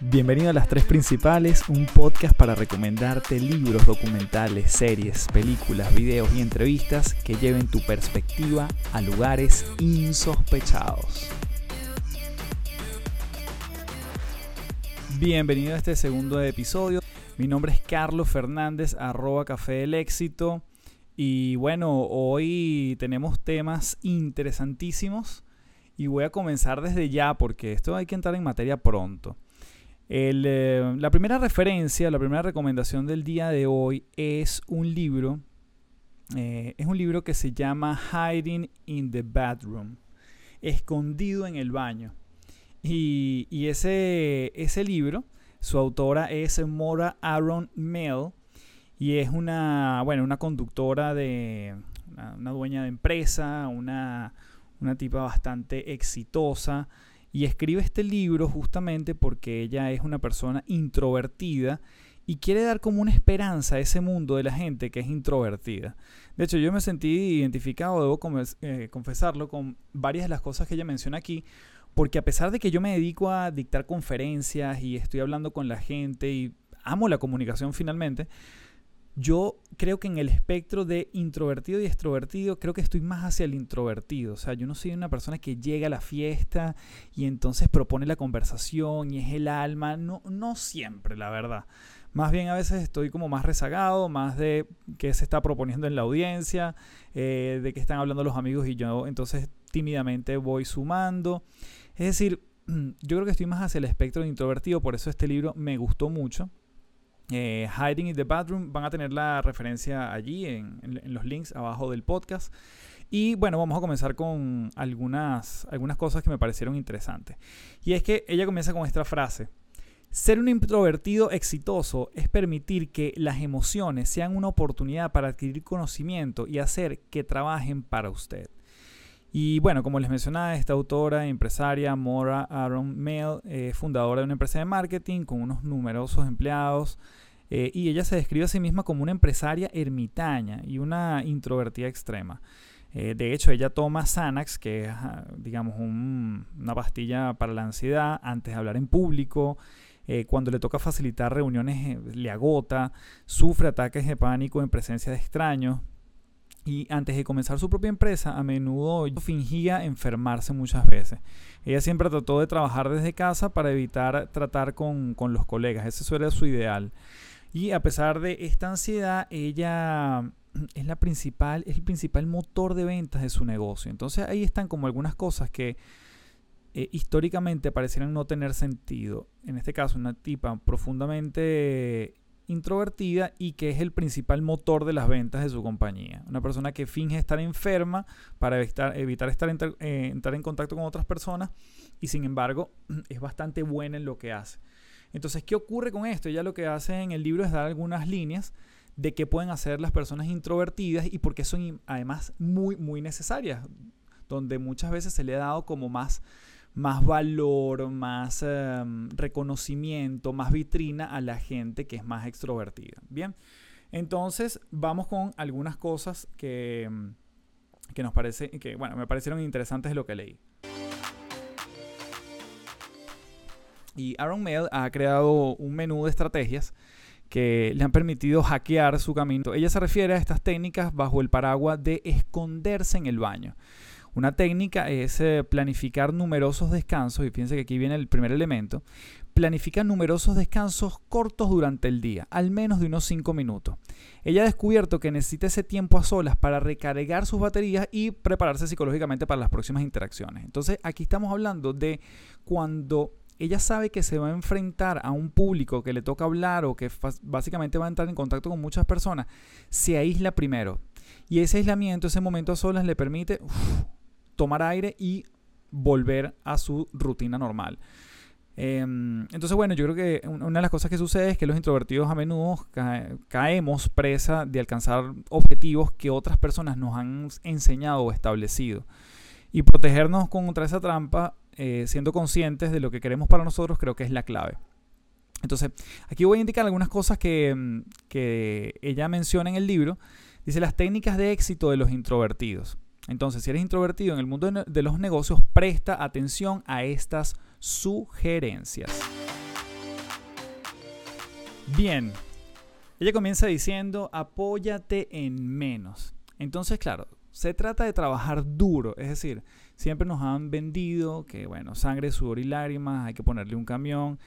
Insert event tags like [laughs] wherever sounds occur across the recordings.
Bienvenido a Las Tres Principales, un podcast para recomendarte libros, documentales, series, películas, videos y entrevistas que lleven tu perspectiva a lugares insospechados. Bienvenido a este segundo episodio. Mi nombre es Carlos Fernández, arroba Café del Éxito. Y bueno, hoy tenemos temas interesantísimos y voy a comenzar desde ya porque esto hay que entrar en materia pronto. Eh, la primera referencia, la primera recomendación del día de hoy es un libro. Eh, es un libro que se llama Hiding in the Bathroom. Escondido en el baño. Y, ese, ese libro, su autora es Mora Aaron Mel. Y es una, bueno, una conductora de. Una, dueña de empresa, una, una tipa bastante exitosa y escribe este libro justamente porque ella es una persona introvertida y quiere dar como una esperanza a ese mundo de la gente que es introvertida. De hecho, yo me sentí identificado, debo eh, confesarlo, con varias de las cosas que ella menciona aquí, porque a pesar de que yo me dedico a dictar conferencias y estoy hablando con la gente y amo la comunicación finalmente, yo creo que en el espectro de introvertido y extrovertido, creo que estoy más hacia el introvertido. O sea, yo no soy una persona que llega a la fiesta y entonces propone la conversación y es el alma. No, no siempre, la verdad. Más bien a veces estoy como más rezagado, más de qué se está proponiendo en la audiencia, eh, de qué están hablando los amigos y yo entonces tímidamente voy sumando. Es decir, [clears throat] yo creo que estoy más hacia el espectro de introvertido, por eso este libro me gustó mucho. Eh, Hiding in the Bathroom. Van a tener la referencia allí en, los links abajo del podcast. Y bueno, vamos a comenzar con algunas, algunas cosas que me parecieron interesantes. Y es que ella comienza con esta frase. Ser un introvertido exitoso es permitir que las emociones sean una oportunidad para adquirir conocimiento y hacer que trabajen para usted. Y bueno, como les mencionaba, esta autora, empresaria, Mora Aaron Mail, fundadora de una empresa de marketing con unos numerosos empleados. Eh, y ella se describe a sí misma como una empresaria ermitaña y una introvertida extrema. Eh, de hecho, ella toma Xanax, que es, ah, digamos, una pastilla para la ansiedad, antes de hablar en público. Eh, cuando le toca facilitar reuniones, le agota, sufre ataques de pánico en presencia de extraños, y antes de comenzar su propia empresa, a menudo fingía enfermarse muchas veces. Ella siempre trató de trabajar desde casa para evitar tratar con, los colegas. Ese era su ideal. Y a pesar de esta ansiedad, ella es, la principal, es el principal motor de ventas de su negocio. Entonces ahí están como algunas cosas que eh, históricamente parecieran no tener sentido. En este caso, una tipa profundamente introvertida y que es el principal motor de las ventas de su compañía. Una persona que finge estar enferma para evitar, estar eh, entrar en contacto con otras personas y sin embargo [clears throat] es bastante buena en lo que hace. Entonces, ¿qué ocurre con esto? Ella lo que hace en el libro es dar algunas líneas de qué pueden hacer las personas introvertidas y por qué son además muy, muy necesarias, donde muchas veces se le ha dado como más más valor, más em, reconocimiento, más vitrina a la gente que es más extrovertida. Bien, entonces vamos con algunas cosas que, em, que nos parece, que bueno, me parecieron interesantes de lo que leí. Y Aaron Mail ha creado un menú de estrategias que le han permitido hackear su camino. Ella se refiere a estas técnicas bajo el paraguas de esconderse en el baño. Una técnica es eh, planificar numerosos descansos, y fíjense que aquí viene el primer elemento, planifica numerosos descansos cortos durante el día, al menos de unos 5 minutos. Ella ha descubierto que necesita ese tiempo a solas para recargar sus baterías y prepararse psicológicamente para las próximas interacciones. Entonces aquí estamos hablando de cuando ella sabe que se va a enfrentar a un público que le toca hablar o que básicamente va a entrar en contacto con muchas personas, se aísla primero. Y ese aislamiento, ese momento a solas le permite tomar aire y volver a su rutina normal. Em, entonces, bueno, yo creo que una de las cosas que sucede es que los introvertidos a menudo caemos presa de alcanzar objetivos que otras personas nos han enseñado o establecido. Y protegernos contra esa trampa, eh, siendo conscientes de lo que queremos para nosotros, creo que es la clave. Entonces, aquí voy a indicar algunas cosas que, que ella menciona en el libro. Dice las técnicas de éxito de los introvertidos. Entonces, si eres introvertido en el mundo de los negocios, presta atención a estas sugerencias. Bien, ella comienza diciendo, apóyate en menos. Entonces, claro, se trata de trabajar duro, es decir, siempre nos han vendido que, bueno, sangre, sudor y lágrimas, hay que ponerle un camión.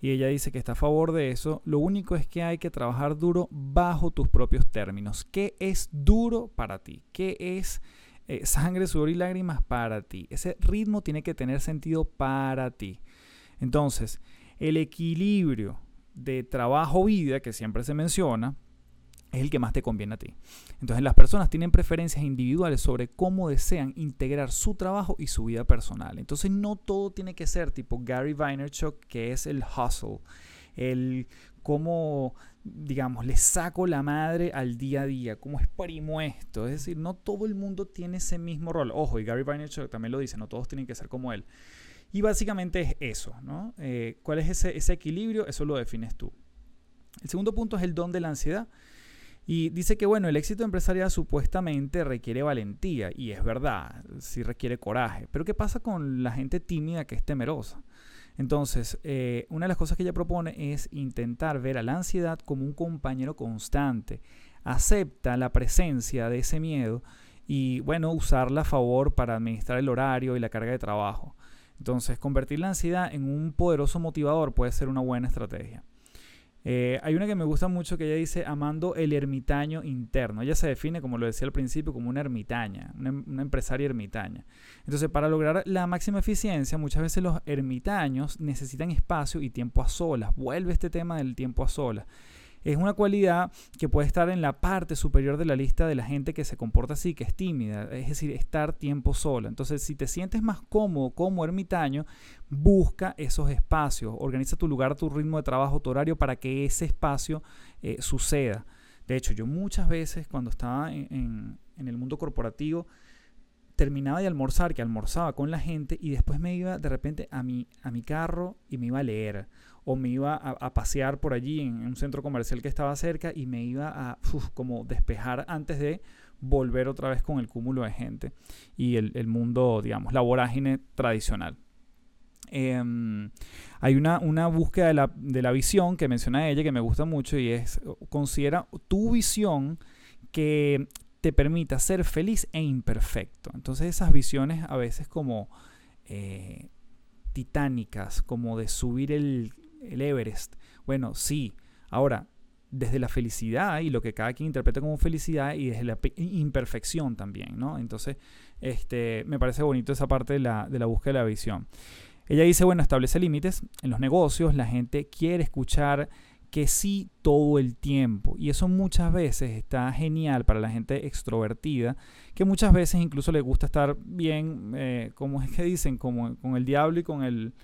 Y ella dice que está a favor de eso. Lo único es que hay que trabajar duro bajo tus propios términos. ¿Qué es duro para ti? ¿Qué es eh, sangre, sudor y lágrimas para ti? Ese ritmo tiene que tener sentido para ti. Entonces, el equilibrio de trabajo-vida que siempre se menciona, es el que más te conviene a ti. Entonces las personas tienen preferencias individuales sobre cómo desean integrar su trabajo y su vida personal. Entonces no todo tiene que ser tipo Gary Vaynerchuk, que es el hustle, el cómo, digamos, le saco la madre al día a día, cómo exprimo esto. Es decir, no todo el mundo tiene ese mismo rol. Ojo, y Gary Vaynerchuk también lo dice, no todos tienen que ser como él. Y básicamente es eso, ¿no? Eh, ¿Cuál es ese, ese equilibrio? Eso lo defines tú. El segundo punto es el don de la ansiedad. Y dice que, bueno, el éxito empresarial supuestamente requiere valentía, y es verdad, sí requiere coraje. Pero ¿qué pasa con la gente tímida que es temerosa? Entonces, eh, una de las cosas que ella propone es intentar ver a la ansiedad como un compañero constante. Acepta la presencia de ese miedo y, bueno, usarla a favor para administrar el horario y la carga de trabajo. Entonces, convertir la ansiedad en un poderoso motivador puede ser una buena estrategia. Eh, hay una que me gusta mucho que ella dice amando el ermitaño interno. Ella se define, como lo decía al principio, como una ermitaña, una, una, empresaria ermitaña. Entonces, para lograr la máxima eficiencia, muchas veces los ermitaños necesitan espacio y tiempo a solas. Vuelve este tema del tiempo a solas es una cualidad que puede estar en la parte superior de la lista de la gente que se comporta así, que es tímida, es decir, estar tiempo sola. Entonces, si te sientes más cómodo como ermitaño, busca esos espacios, organiza tu lugar, tu ritmo de trabajo, tu horario para que ese espacio eh, suceda. De hecho, yo muchas veces cuando estaba en, en el mundo corporativo, terminaba de almorzar, que almorzaba con la gente y después me iba de repente a mi, a mi carro y me iba a leer o me iba a, pasear por allí en, un centro comercial que estaba cerca y me iba a como despejar antes de volver otra vez con el cúmulo de gente y el, mundo, digamos, la vorágine tradicional. Em, hay una, una búsqueda de la, de la, visión que menciona ella que me gusta mucho y es, considera tu visión que te permita ser feliz e imperfecto. Entonces esas visiones a veces como eh, titánicas, como de subir el, el Everest. Bueno, sí. Ahora, desde la felicidad y lo que cada quien interpreta como felicidad y desde la imperfección también, ¿no? Entonces, este, me parece bonito esa parte de la, de la búsqueda de la visión. Ella dice, bueno, establece límites. En los negocios la gente quiere escuchar que sí todo el tiempo. Y eso muchas veces está genial para la gente extrovertida, que muchas veces incluso le gusta estar bien, eh, como es que dicen, como con el diablo y con el,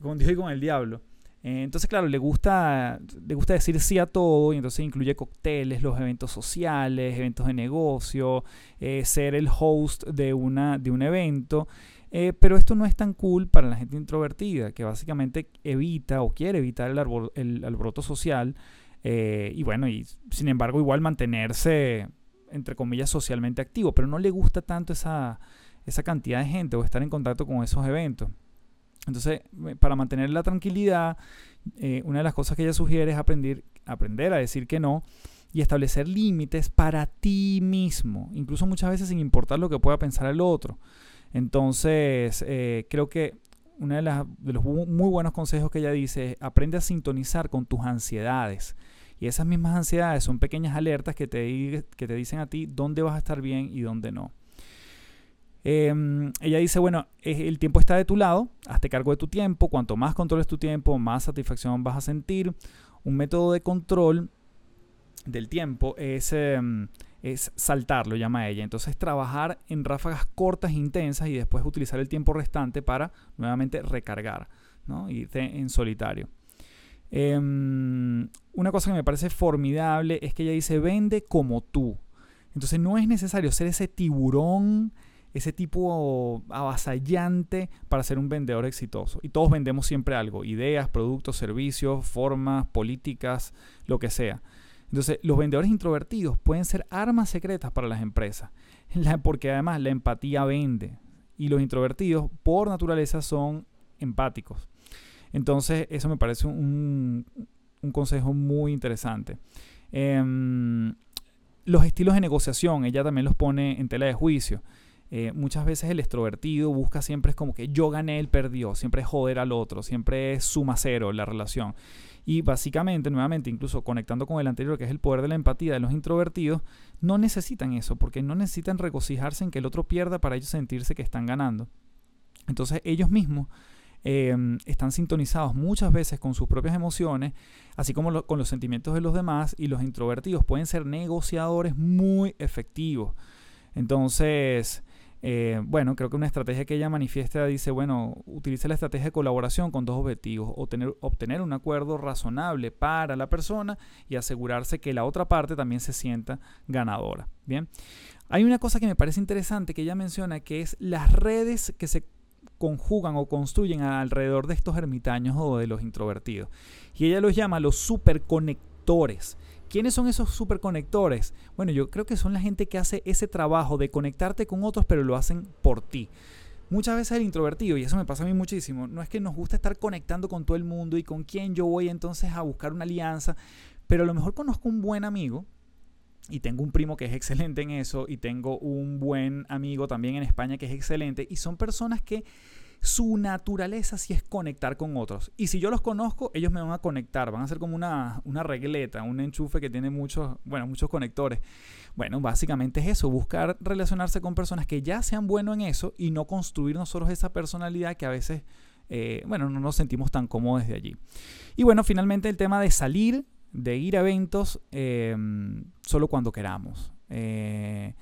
con Dios y con el diablo. Eh, entonces, claro, le gusta, le gusta decir sí a todo y entonces incluye cócteles, los eventos sociales, eventos de negocio, eh, ser el host de, una, de un evento. Eh, pero esto no es tan cool para la gente introvertida, que básicamente evita o quiere evitar el, el alboroto social y bueno, y sin embargo igual mantenerse, entre comillas, socialmente activo, pero no le gusta tanto esa, esa cantidad de gente o estar en contacto con esos eventos. Entonces, para mantener la tranquilidad, eh, una de las cosas que ella sugiere es aprender, aprender a decir que no y establecer límites para ti mismo, incluso muchas veces sin importar lo que pueda pensar el otro. Entonces, eh, creo que uno de, los muy buenos consejos que ella dice es aprende a sintonizar con tus ansiedades. Y esas mismas ansiedades son pequeñas alertas que te, que te dicen a ti dónde vas a estar bien y dónde no. Em, ella dice, bueno, el tiempo está de tu lado, hazte cargo de tu tiempo, cuanto más controles tu tiempo, más satisfacción vas a sentir. Un método de control del tiempo es em, es saltar, lo llama ella. Entonces trabajar en ráfagas cortas e intensas y después utilizar el tiempo restante para nuevamente recargar, ¿no? Irte en solitario. Em, una cosa que me parece formidable es que ella dice, vende como tú. Entonces no es necesario ser ese tiburón, ese tipo avasallante para ser un vendedor exitoso. Y todos vendemos siempre algo, ideas, productos, servicios, formas, políticas, lo que sea. Entonces, los vendedores introvertidos pueden ser armas secretas para las empresas. [laughs] porque además la empatía vende. Y los introvertidos, por naturaleza, son empáticos. Entonces, eso me parece un, consejo muy interesante. Em, los estilos de negociación, ella también los pone en tela de juicio. Eh, muchas veces el extrovertido busca siempre es como que yo gané, él perdió, siempre es joder al otro, siempre es suma cero la relación. Y básicamente, nuevamente, incluso conectando con el anterior, que es el poder de la empatía de los introvertidos, no necesitan eso, porque no necesitan regocijarse en que el otro pierda para ellos sentirse que están ganando. Entonces ellos mismos em, están sintonizados muchas veces con sus propias emociones, así como con los sentimientos de los demás, y los introvertidos pueden ser negociadores muy efectivos. Entonces, eh, bueno, creo que una estrategia que ella manifiesta dice, bueno, utilice la estrategia de colaboración con dos objetivos, obtener, obtener un acuerdo razonable para la persona y asegurarse que la otra parte también se sienta ganadora. Bien, hay una cosa que me parece interesante que ella menciona, que es las redes que se conjugan o construyen alrededor de estos ermitaños o de los introvertidos. Y ella los llama los superconectores. ¿Quiénes son esos superconectores? Bueno, yo creo que son la gente que hace ese trabajo de conectarte con otros, pero lo hacen por ti. Muchas veces el introvertido, y eso me pasa a mí muchísimo, no es que nos gusta estar conectando con todo el mundo y con quién yo voy entonces a buscar una alianza, pero a lo mejor conozco un buen amigo y tengo un primo que es excelente en eso y tengo un buen amigo también en España que es excelente y son personas que su naturaleza sí es conectar con otros. Y si yo los conozco, ellos me van a conectar, van a ser como una, una regleta, un enchufe que tiene muchos, bueno, muchos conectores. Bueno, básicamente es eso, buscar relacionarse con personas que ya sean buenos en eso y no construir nosotros esa personalidad que a veces, eh, bueno, no nos sentimos tan cómodos de allí. Y bueno, finalmente el tema de salir, de ir a eventos eh, solo cuando queramos. Eh,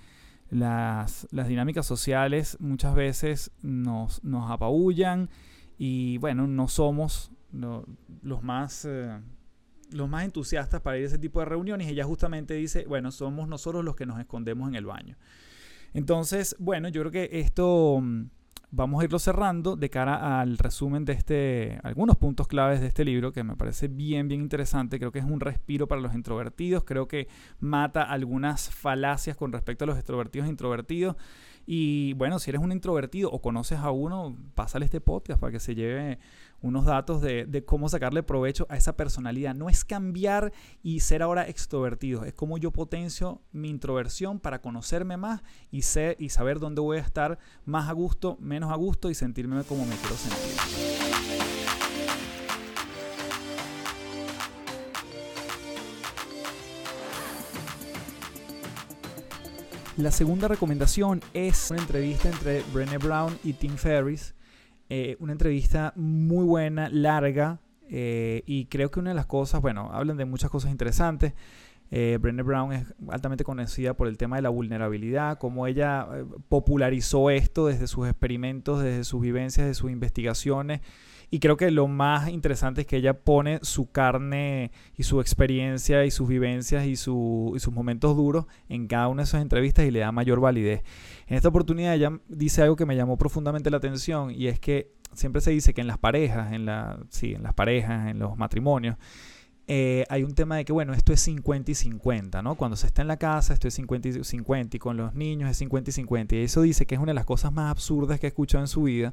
las, dinámicas sociales muchas veces nos, nos apabullan y bueno, no somos los, más, eh, los más entusiastas para ir a ese tipo de reuniones. Ella justamente dice, bueno, somos nosotros los que nos escondemos en el baño. Entonces, bueno, yo creo que esto mm, vamos a irlo cerrando de cara al resumen de este, algunos puntos claves de este libro que me parece bien, bien interesante. Creo que es un respiro para los introvertidos. Creo que mata algunas falacias con respecto a los extrovertidos e introvertidos. Y bueno, si eres un introvertido o conoces a uno, pásale este podcast para que se lleve unos datos de, cómo sacarle provecho a esa personalidad. No es cambiar y ser ahora extrovertido, es como yo potencio mi introversión para conocerme más y, ser, y saber dónde voy a estar más a gusto, menos a gusto y sentirme como me quiero sentir. La segunda recomendación es una entrevista entre Brené Brown y Tim Ferriss eh, una entrevista muy buena, larga, eh, y creo que una de las cosas, bueno, hablan de muchas cosas interesantes. Eh, Brené Brown es altamente conocida por el tema de la vulnerabilidad, cómo ella eh, popularizó esto desde sus experimentos, desde sus vivencias, desde sus investigaciones. Y creo que lo más interesante es que ella pone su carne y su experiencia y sus vivencias y, y sus momentos duros en cada una de esas entrevistas y le da mayor validez. En esta oportunidad ella dice algo que me llamó profundamente la atención y es que siempre se dice que en las parejas, en, la, sí, en las parejas, en los matrimonios, eh, hay un tema de que, bueno, esto es 50 y 50, ¿no? Cuando se está en la casa, esto es 50 y 50, y con los niños es 50 y 50. Y eso dice que es una de las cosas más absurdas que he escuchado en su vida,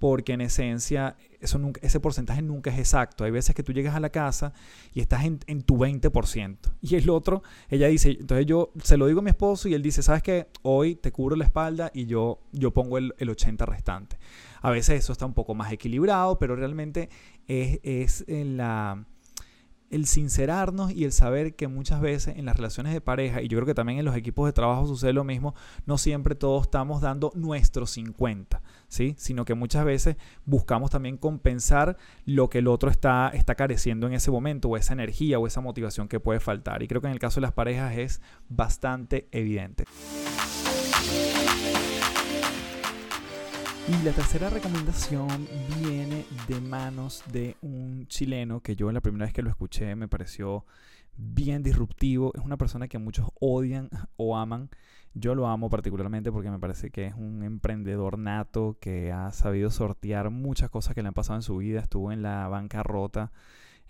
porque en esencia eso ese porcentaje nunca es exacto. Hay veces que tú llegas a la casa y estás en, tu 20%. Y el otro, ella dice, entonces yo se lo digo a mi esposo y él dice, ¿sabes qué? Hoy te cubro la espalda y yo, yo pongo el, el 80 restante. A veces eso está un poco más equilibrado, pero realmente es, es en la el sincerarnos y el saber que muchas veces en las relaciones de pareja, y yo creo que también en los equipos de trabajo sucede lo mismo, no siempre todos estamos dando nuestros 50, ¿sí? Sino que muchas veces buscamos también compensar lo que el otro está, está careciendo en ese momento, o esa energía o esa motivación que puede faltar. Y creo que en el caso de las parejas es bastante evidente. Y la tercera recomendación viene de manos de un chileno que yo la primera vez que lo escuché me pareció bien disruptivo. Es una persona que muchos odian [laughs] o aman. Yo lo amo particularmente porque me parece que es un emprendedor nato que ha sabido sortear muchas cosas que le han pasado en su vida. Estuvo en la bancarrota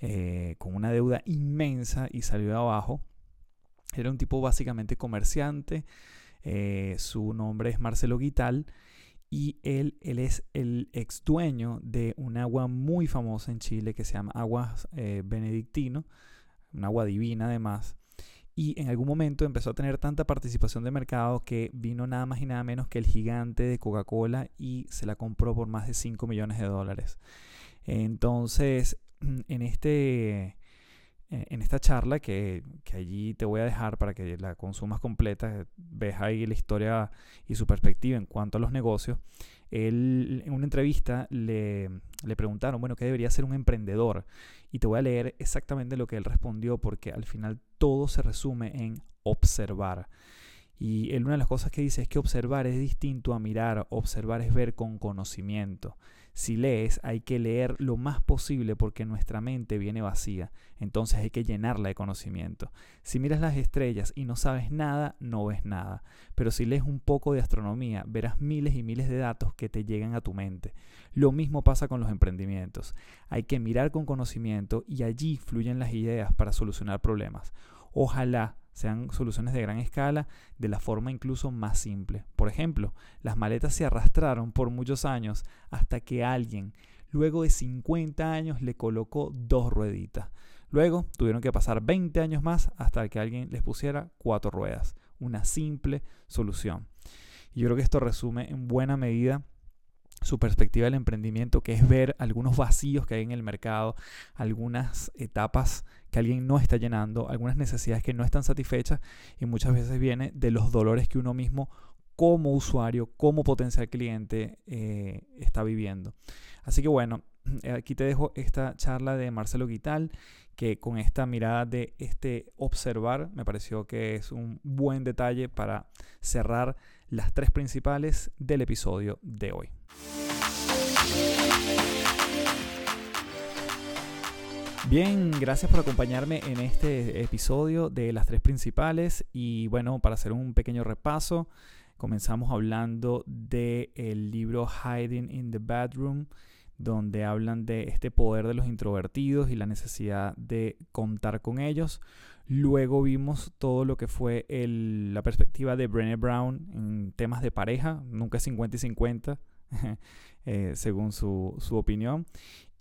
eh, con una deuda inmensa y salió de abajo. Era un tipo básicamente comerciante Eh, su nombre es Marcelo Guital y él, él es el ex dueño de un agua muy famosa en Chile que se llama Aguas eh, Benedictino, un agua divina además. Y en algún momento empezó a tener tanta participación de mercado que vino nada más y nada menos que el gigante de Coca-Cola y se la compró por más de 5 millones de dólares. Entonces, en este en esta charla que, allí te voy a dejar para que la consumas completa, ves ahí la historia y su perspectiva en cuanto a los negocios, él en una entrevista le, le preguntaron, bueno, ¿qué debería ser un emprendedor? Y te voy a leer exactamente lo que él respondió porque al final todo se resume en observar. Y él una de las cosas que dice es que observar es distinto a mirar, observar es ver con conocimiento. Si lees, hay que leer lo más posible porque nuestra mente viene vacía, entonces hay que llenarla de conocimiento. Si miras las estrellas y no sabes nada, no ves nada, pero si lees un poco de astronomía, verás miles y miles de datos que te llegan a tu mente. Lo mismo pasa con los emprendimientos. Hay que mirar con conocimiento y allí fluyen las ideas para solucionar problemas. Ojalá sean soluciones de gran escala de la forma incluso más simple. Por ejemplo, las maletas se arrastraron por muchos años hasta que alguien, luego de 50 años, le colocó dos rueditas. Luego tuvieron que pasar 20 años más hasta que alguien les pusiera cuatro ruedas. Una simple solución. Y yo creo que esto resume en buena medida su perspectiva del emprendimiento, que es ver algunos vacíos que hay en el mercado, algunas etapas que alguien no está llenando, algunas necesidades que no están satisfechas y muchas veces viene de los dolores que uno mismo como usuario, como potencial cliente eh, está viviendo. Así que bueno, aquí te dejo esta charla de Marcelo Guital, que con esta mirada de este observar me pareció que es un buen detalle para cerrar las tres principales del episodio de hoy. Bien, gracias por acompañarme en este episodio de las tres principales y bueno, para hacer un pequeño repaso, comenzamos hablando del el libro Hiding in the Bedroom, donde hablan de este poder de los introvertidos y la necesidad de contar con ellos. Luego vimos todo lo que fue la perspectiva de Brené Brown en temas de pareja, nunca 50 y 50, [laughs] eh, según su, su, opinión.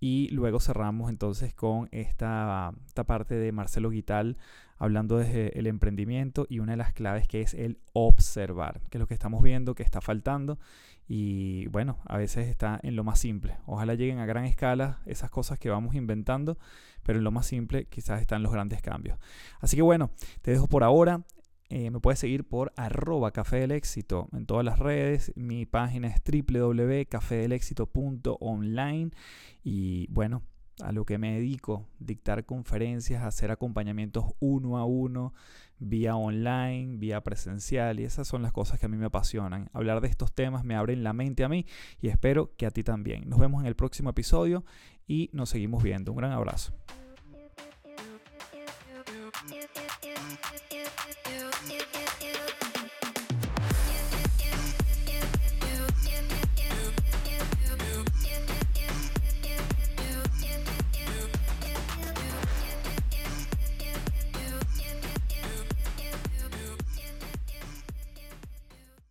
Y luego cerramos entonces con esta, esta parte de Marcelo Guital hablando desde el emprendimiento y una de las claves que es el observar, que es lo que estamos viendo que está faltando y bueno, a veces está en lo más simple. Ojalá lleguen a gran escala esas cosas que vamos inventando, pero en lo más simple quizás están los grandes cambios. Así que bueno, te dejo por ahora. Eh, me puedes seguir por arroba café del éxito en todas las redes. Mi página es www.cafedelexito.online y bueno, a lo que me dedico, dictar conferencias, hacer acompañamientos uno a uno, vía online, vía presencial, y esas son las cosas que a mí me apasionan. Hablar de estos temas me abren la mente a mí y espero que a ti también. Nos vemos en el próximo episodio y nos seguimos viendo. Un gran abrazo. do, do, do, do, do.